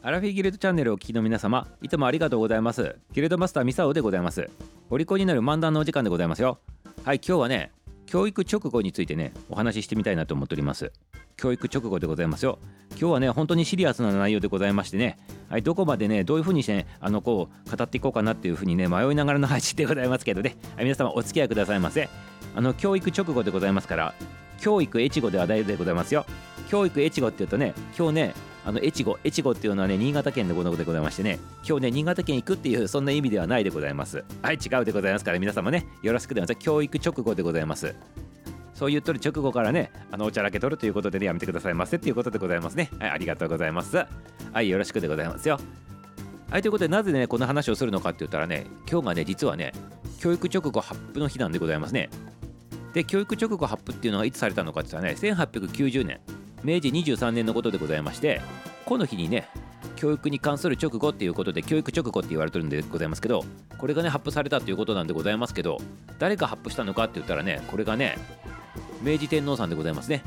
アラフィギルドチャンネルをお聞きの皆様いつもありがとうございます。ギルドマスターミサオでございます。お利口になる漫談のお時間でございますよ。はい今日はね教育直後についてねお話ししてみたいなと思っております。教育直後でございますよ。今日はね本当にシリアスな内容でございましてねはいどこまでねどういうふうにして、ね、あのこう語っていこうかなっていうふうにね迷いながらの配信でございますけどね、はい、皆様お付き合いくださいませ。あの教育直後でございますから教育越後では大でございますよ。教育越後っていうとね今日ねあの越後越後っていうのはね新潟県でごでございましてね今日ね新潟県行くっていうそんな意味ではないでございます。はい違うでございますから皆様ねよろしくでございます。教育直後でございます。そう言っとる直後からねあのおちゃらけとるということでねやめてくださいませっていうことでございますね。はいありがとうございます。はいよろしくでございますよ。はいということでなぜねこの話をするのかって言ったらね今日がね実はね教育直後発布の日なんでございますね。で教育直後発布っていうのがいつされたのかって言ったらね1890年。明治23年のことでございましてこの日にね教育に関する直後っていうことで教育直後って言われてるんでございますけどこれがね発布されたということなんでございますけど誰が発布したのかって言ったらねこれがね明治天皇さんでございますね。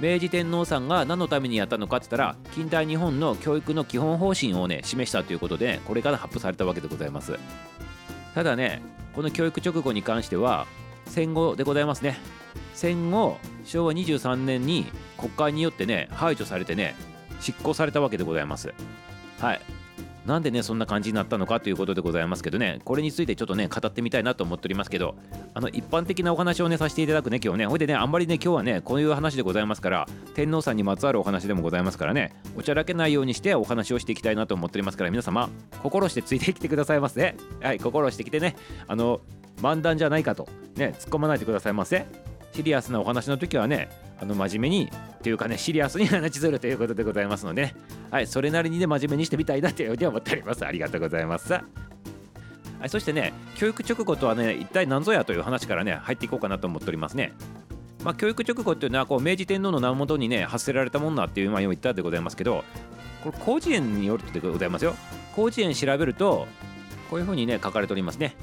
明治天皇さんが何のためにやったのかって言ったら近代日本の教育の基本方針をね示したということでこれから発布されたわけでございます。ただねこの教育直後に関しては戦後でございますね。戦後昭和23年に国会によってね排除されてね執行されたわけでございます。はい。なんでねそんな感じになったのかということでございますけどねこれについてちょっとね語ってみたいなと思っておりますけどあの一般的なお話をねさせていただくね今日ね。ほいでねあんまりね今日はねこういう話でございますから天皇さんにまつわるお話でもございますからねおちゃらけないようにしてお話をしていきたいなと思っておりますから皆様心してついてきてくださいませ。はい心してきてね。あの漫談じゃないかとね突っ込まないでくださいませ。シリアスなお話の時はねあの真面目にというかねシリアスに話するということでございますので、はいそれなりにね真面目にしてみたいなというふうに思っております。ありがとうございます。はい、そしてね教育直後とはね一体何ぞやという話からね入っていこうかなと思っておりますね。まあ、教育直後っていうのはこう明治天皇の名元にね発せられたもんだっていうまあ言ったでございますけどこれ広辞苑によるとでございますよ。広辞苑調べるとこういうふうにね書かれておりますね。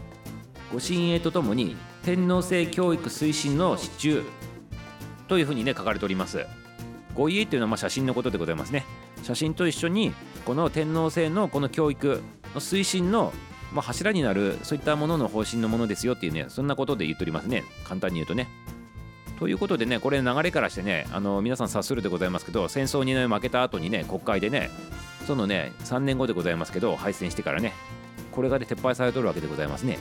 ご親衛とともに天皇制教育推進の支柱というふうにね書かれております。ご家っていうのはまあ写真のことでございますね。写真と一緒にこの天皇制のこの教育の推進のまあ柱になるそういったものの方針のものですよっていうねそんなことで言っておりますね。簡単に言うとね。ということでねこれ流れからしてねあの皆さん察するでございますけど戦争にね負けた後にね国会でねそのね3年後でございますけど敗戦してからねこれがで撤廃されとるわけでございますね。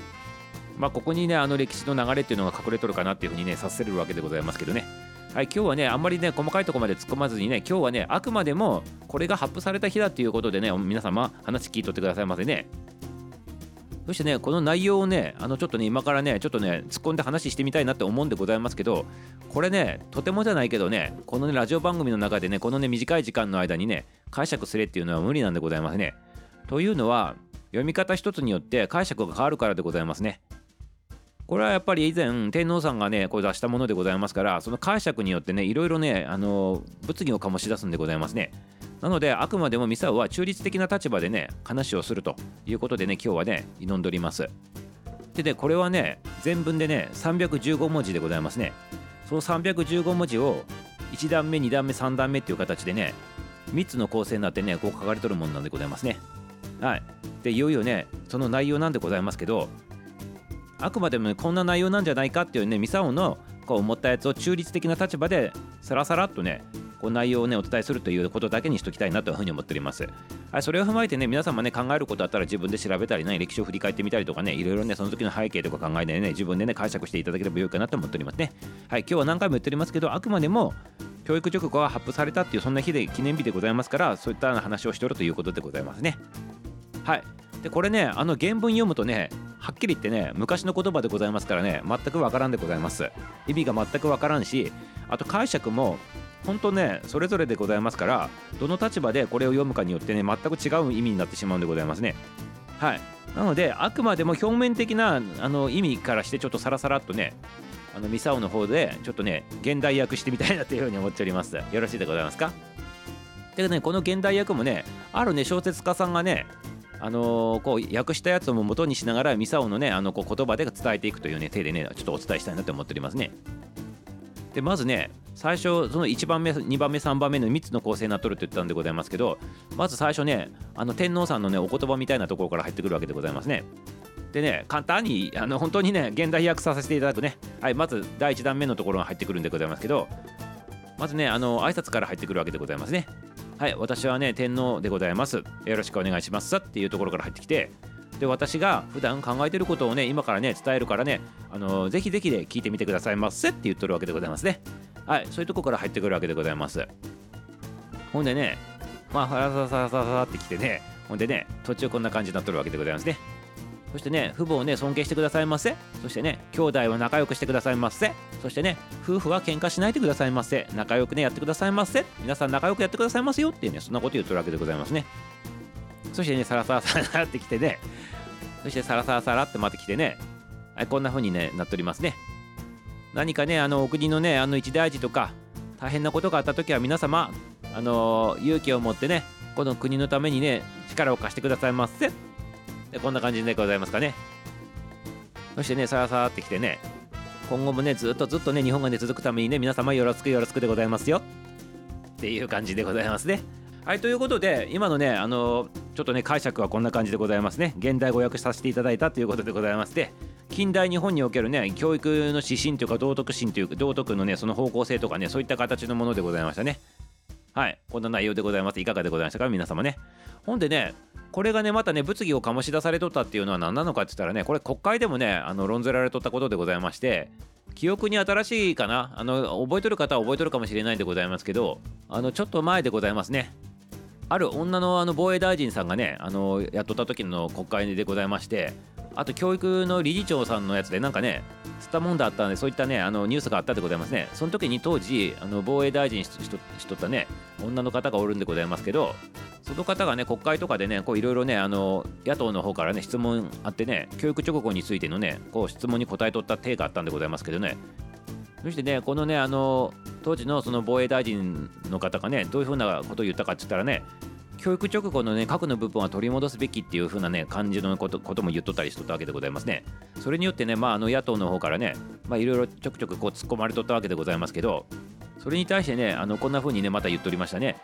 まあここにねあの歴史の流れっていうのが隠れとるかなっていうふうにね察せるわけでございますけどねはい、今日はね、あんまりね、細かいとこまで突っ込まずにね、今日はね、あくまでもこれが発布された日だっていうことでね、皆様、話聞いとってくださいませね。そしてね、この内容をね、あのちょっとね、今からね、ちょっとね、突っ込んで話してみたいなって思うんでございますけど、これね、とてもじゃないけどね、このね、ラジオ番組の中でね、このね、短い時間の間にね、解釈すれっていうのは無理なんでございますね。というのは、読み方一つによって解釈が変わるからでございますね。これはやっぱり以前天皇さんがねこう出したものでございますからその解釈によってねいろいろねあの物議を醸し出すんでございますね。なのであくまでもミサオは中立的な立場でね話をするということでね今日はね挑んでおります。でねこれはね全文でね315文字でございますね。その315文字を1段目2段目3段目っていう形でね3つの構成になってねこう書かれとるものなんでございますね。はい。でいよいよねその内容なんでございますけどあくまでも、ね、こんな内容なんじゃないかっていうねミサオのこう思ったやつを中立的な立場でさらさらっとねこう内容をねお伝えするということだけにしときたいなというふうに思っております。はい、それを踏まえてね皆様ね考えることあったら自分で調べたりね歴史を振り返ってみたりとかねいろいろねその時の背景とか考えてね自分でね解釈していただければよいかなと思っておりますね。はい今日は何回も言っておりますけどあくまでも教育直後が発布されたっていうそんな日で記念日でございますからそういった話をしておるということでございますね。はいでこれねあの原文読むとねはっきり言ってね昔の言葉でございますからね全くわからんでございます。意味が全くわからんしあと解釈も本当ねそれぞれでございますからどの立場でこれを読むかによってね全く違う意味になってしまうんでございますね。はい。なのであくまでも表面的なあの意味からしてちょっとサラサラっとねあのミサオの方でちょっとね現代訳してみたいなというふうに思っております。よろしいでございますか？でねこの現代訳もねあるね小説家さんがねあの、こう訳したやつを元にしながらミサオのねあのこう言葉で伝えていくというね手でねちょっとお伝えしたいなと思っておりますね。でまずね最初その1番目2番目3番目の3つの構成になっとるって言ったんでございますけどまず最初ねあの天皇さんのねお言葉みたいなところから入ってくるわけでございますね。でね簡単にあの本当にね現代訳させていただくねはいまず第1弾目のところが入ってくるんでございますけどまずねあの挨拶から入ってくるわけでございますね。はい私はね天皇でございます。よろしくお願いします。っていうところから入ってきてで私が普段考えてることをね今からね伝えるからねあのぜひぜひで聞いてみてくださいませ。って言っとるわけでございますね。はいそういうとこから入ってくるわけでございます。ほんでねまあファラササササってきてねほんでね途中こんな感じになっとるわけでございますね。そしてね父母をね尊敬してくださいませ。そしてね兄弟は仲良くしてくださいませ。そしてね夫婦は喧嘩しないでくださいませ。仲良くねやってくださいませ。皆さん仲良くやってくださいますよっていうねそんなこと言っとるわけでございますね。そしてねサラサラサラってきてね。そしてサラサラサラってまた来てね。はいこんな風にねなっておりますね。何かねあのお国のねあの一大事とか大変なことがあった時は皆様あの勇気を持ってねこの国のためにね力を貸してくださいませ。でこんな感じでございますかね。そしてねさらさらってきてね今後もねずっとずっとね日本がね続くためにね皆様よろしくよろしくでございますよ。っていう感じでございますね。はいということで今のねあのちょっとね解釈はこんな感じでございますね。現代語訳させていただいたということでございまして近代日本におけるね教育の指針というか道徳心というか道徳のねその方向性とかねそういった形のものでございましたね。はい。こんな内容でございます。いかがでございましたか？皆様ね。ほんでねこれがねまたね物議を醸し出されとったっていうのは何なのかって言ったらねこれ国会でもねあの論ずられとったことでございまして記憶に新しいかな？あの覚えとる方は覚えとるかもしれないんでございますけどあのちょっと前でございますね。ある女のあの防衛大臣さんがねあのやっとった時の国会でございましてあと教育の理事長さんのやつでなんかね吸ったもんだったんでそういったねあのニュースがあったでございますね。その時に当時あの防衛大臣しとったね女の方がおるんでございますけどその方がね国会とかでねこういろいろねあの野党の方からね質問あってね教育直後についてのねこう質問に答えとった体があったんでございますけどね。そしてねこのねあの当時のその防衛大臣の方がねどういうふうなことを言ったかって言ったらね教育直後のね核の部分は取り戻すべきっていう風なね感じのことことも言っとったりしとったわけでございますね。それによってねまああの野党の方からねまあいろいろちょくちょくこう突っ込まれとったわけでございますけどそれに対してねあのこんな風にねまた言っとりましたね。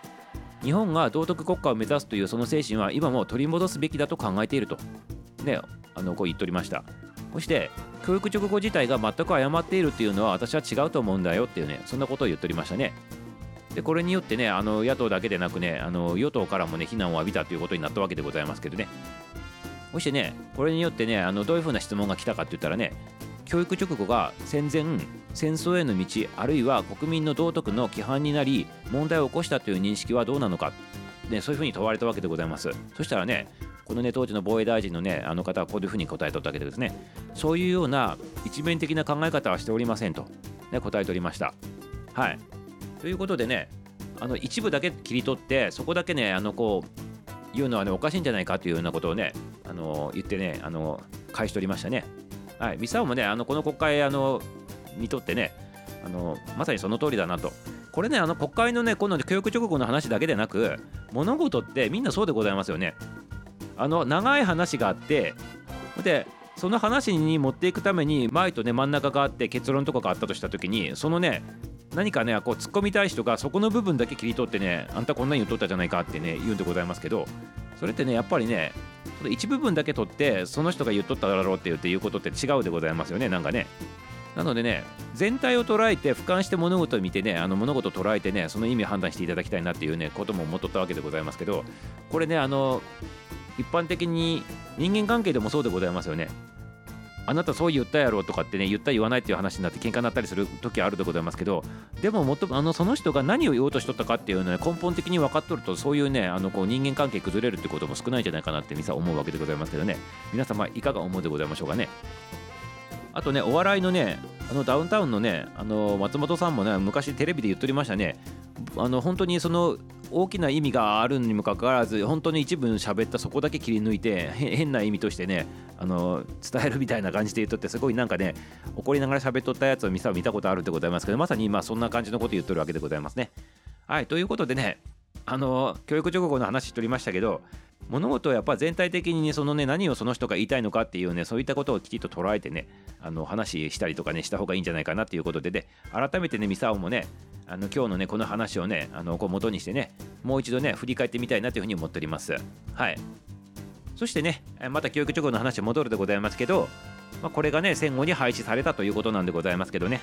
日本が道徳国家を目指すというその精神は今も取り戻すべきだと考えているとねあのこう言っとりました。そして教育直後自体が全く誤っているっていうのは私は違うと思うんだよっていうねそんなことを言っとりましたね。でこれによってねあの野党だけでなくねあの与党からもね非難を浴びたということになったわけでございますけどね。そしてねこれによってねあのどういうふうな質問が来たかって言ったらね教育直後が戦前戦争への道あるいは国民の道徳の規範になり問題を起こしたという認識はどうなのか、ね、そういうふうに問われたわけでございます。そしたらねこのね当時の防衛大臣のねあの方はこういうふうに答えとったわけでですね。そういうような一面的な考え方はしておりませんと、ね、答えておりました。はい。ということでねあの一部だけ切り取ってそこだけねあのこう言うのはねおかしいんじゃないかというようなことをねあの言ってねあの返し取りましたね。はい。ミサオもねあのこの国会あのにとってねあのまさにその通りだなと。これねあの国会のねこの教育直後の話だけでなく物事ってみんなそうでございますよね。あの長い話があってでその話に持っていくために前とね真ん中があって結論とかがあったとした時にそのね何かねこう突っ込みたい人がそこの部分だけ切り取ってねあんたこんなに言っとったじゃないかってね言うんでございますけどそれってねやっぱりね一部分だけ取ってその人が言っとっただろうって言って言うことって違うでございますよねなんかね。なのでね全体を捉えて俯瞰して物事を見てねあの物事を捉えてねその意味を判断していただきたいなっていうねことも思っとったわけでございますけどこれねあの一般的に人間関係でもそうでございますよね。あなたそう言ったやろとかってね言った言わないっていう話になって喧嘩になったりする時あるでございますけどでももあのその人が何を言おうとしとったかっていうのは根本的に分かっとるとそういうねあのこう人間関係崩れるってことも少ないんじゃないかなって皆さ思うわけでございますけどね。皆様いかが思うでございましょうかね。あとねお笑いのねあのダウンタウンのねあの松本さんもね昔テレビで言っとりましたね。あの本当にその大きな意味があるにもかかわらず本当に一部喋ったそこだけ切り抜いて変な意味としてねあの伝えるみたいな感じで言っとってすごいなんかね怒りながら喋っとったやつを見たことあるでございますけどまさに今そんな感じのこと言っとるわけでございますね。はいということでねあの教育直後の話しとりましたけど物事をやっぱ全体的にねそのね何をその人が言いたいのかっていうねそういったことをきちっと捉えてねあの話したりとかねした方がいいんじゃないかなっていうことでね改めてねミサオもねあの今日のねこの話をねあのこう元にしてねもう一度ね振り返ってみたいなというふうに思っております。はい。そしてねまた教育直後の話戻るでございますけどまあ、これがね戦後に廃止されたということなんでございますけどね。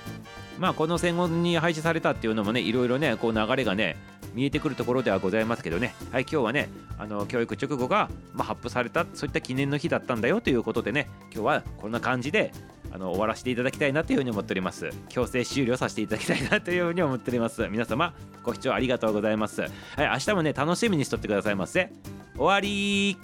まあこの戦後に廃止されたっていうのもねいろいろねこう流れがね見えてくるところではございますけどね。はい今日はねあの教育直後が、ま、発布されたそういった記念の日だったんだよということでね今日はこんな感じであの終わらせていただきたいなというふうに思っております。強制終了させていただきたいなというふうに思っております。皆様ご視聴ありがとうございます。はい明日もね楽しみにしとってくださいませ。終わり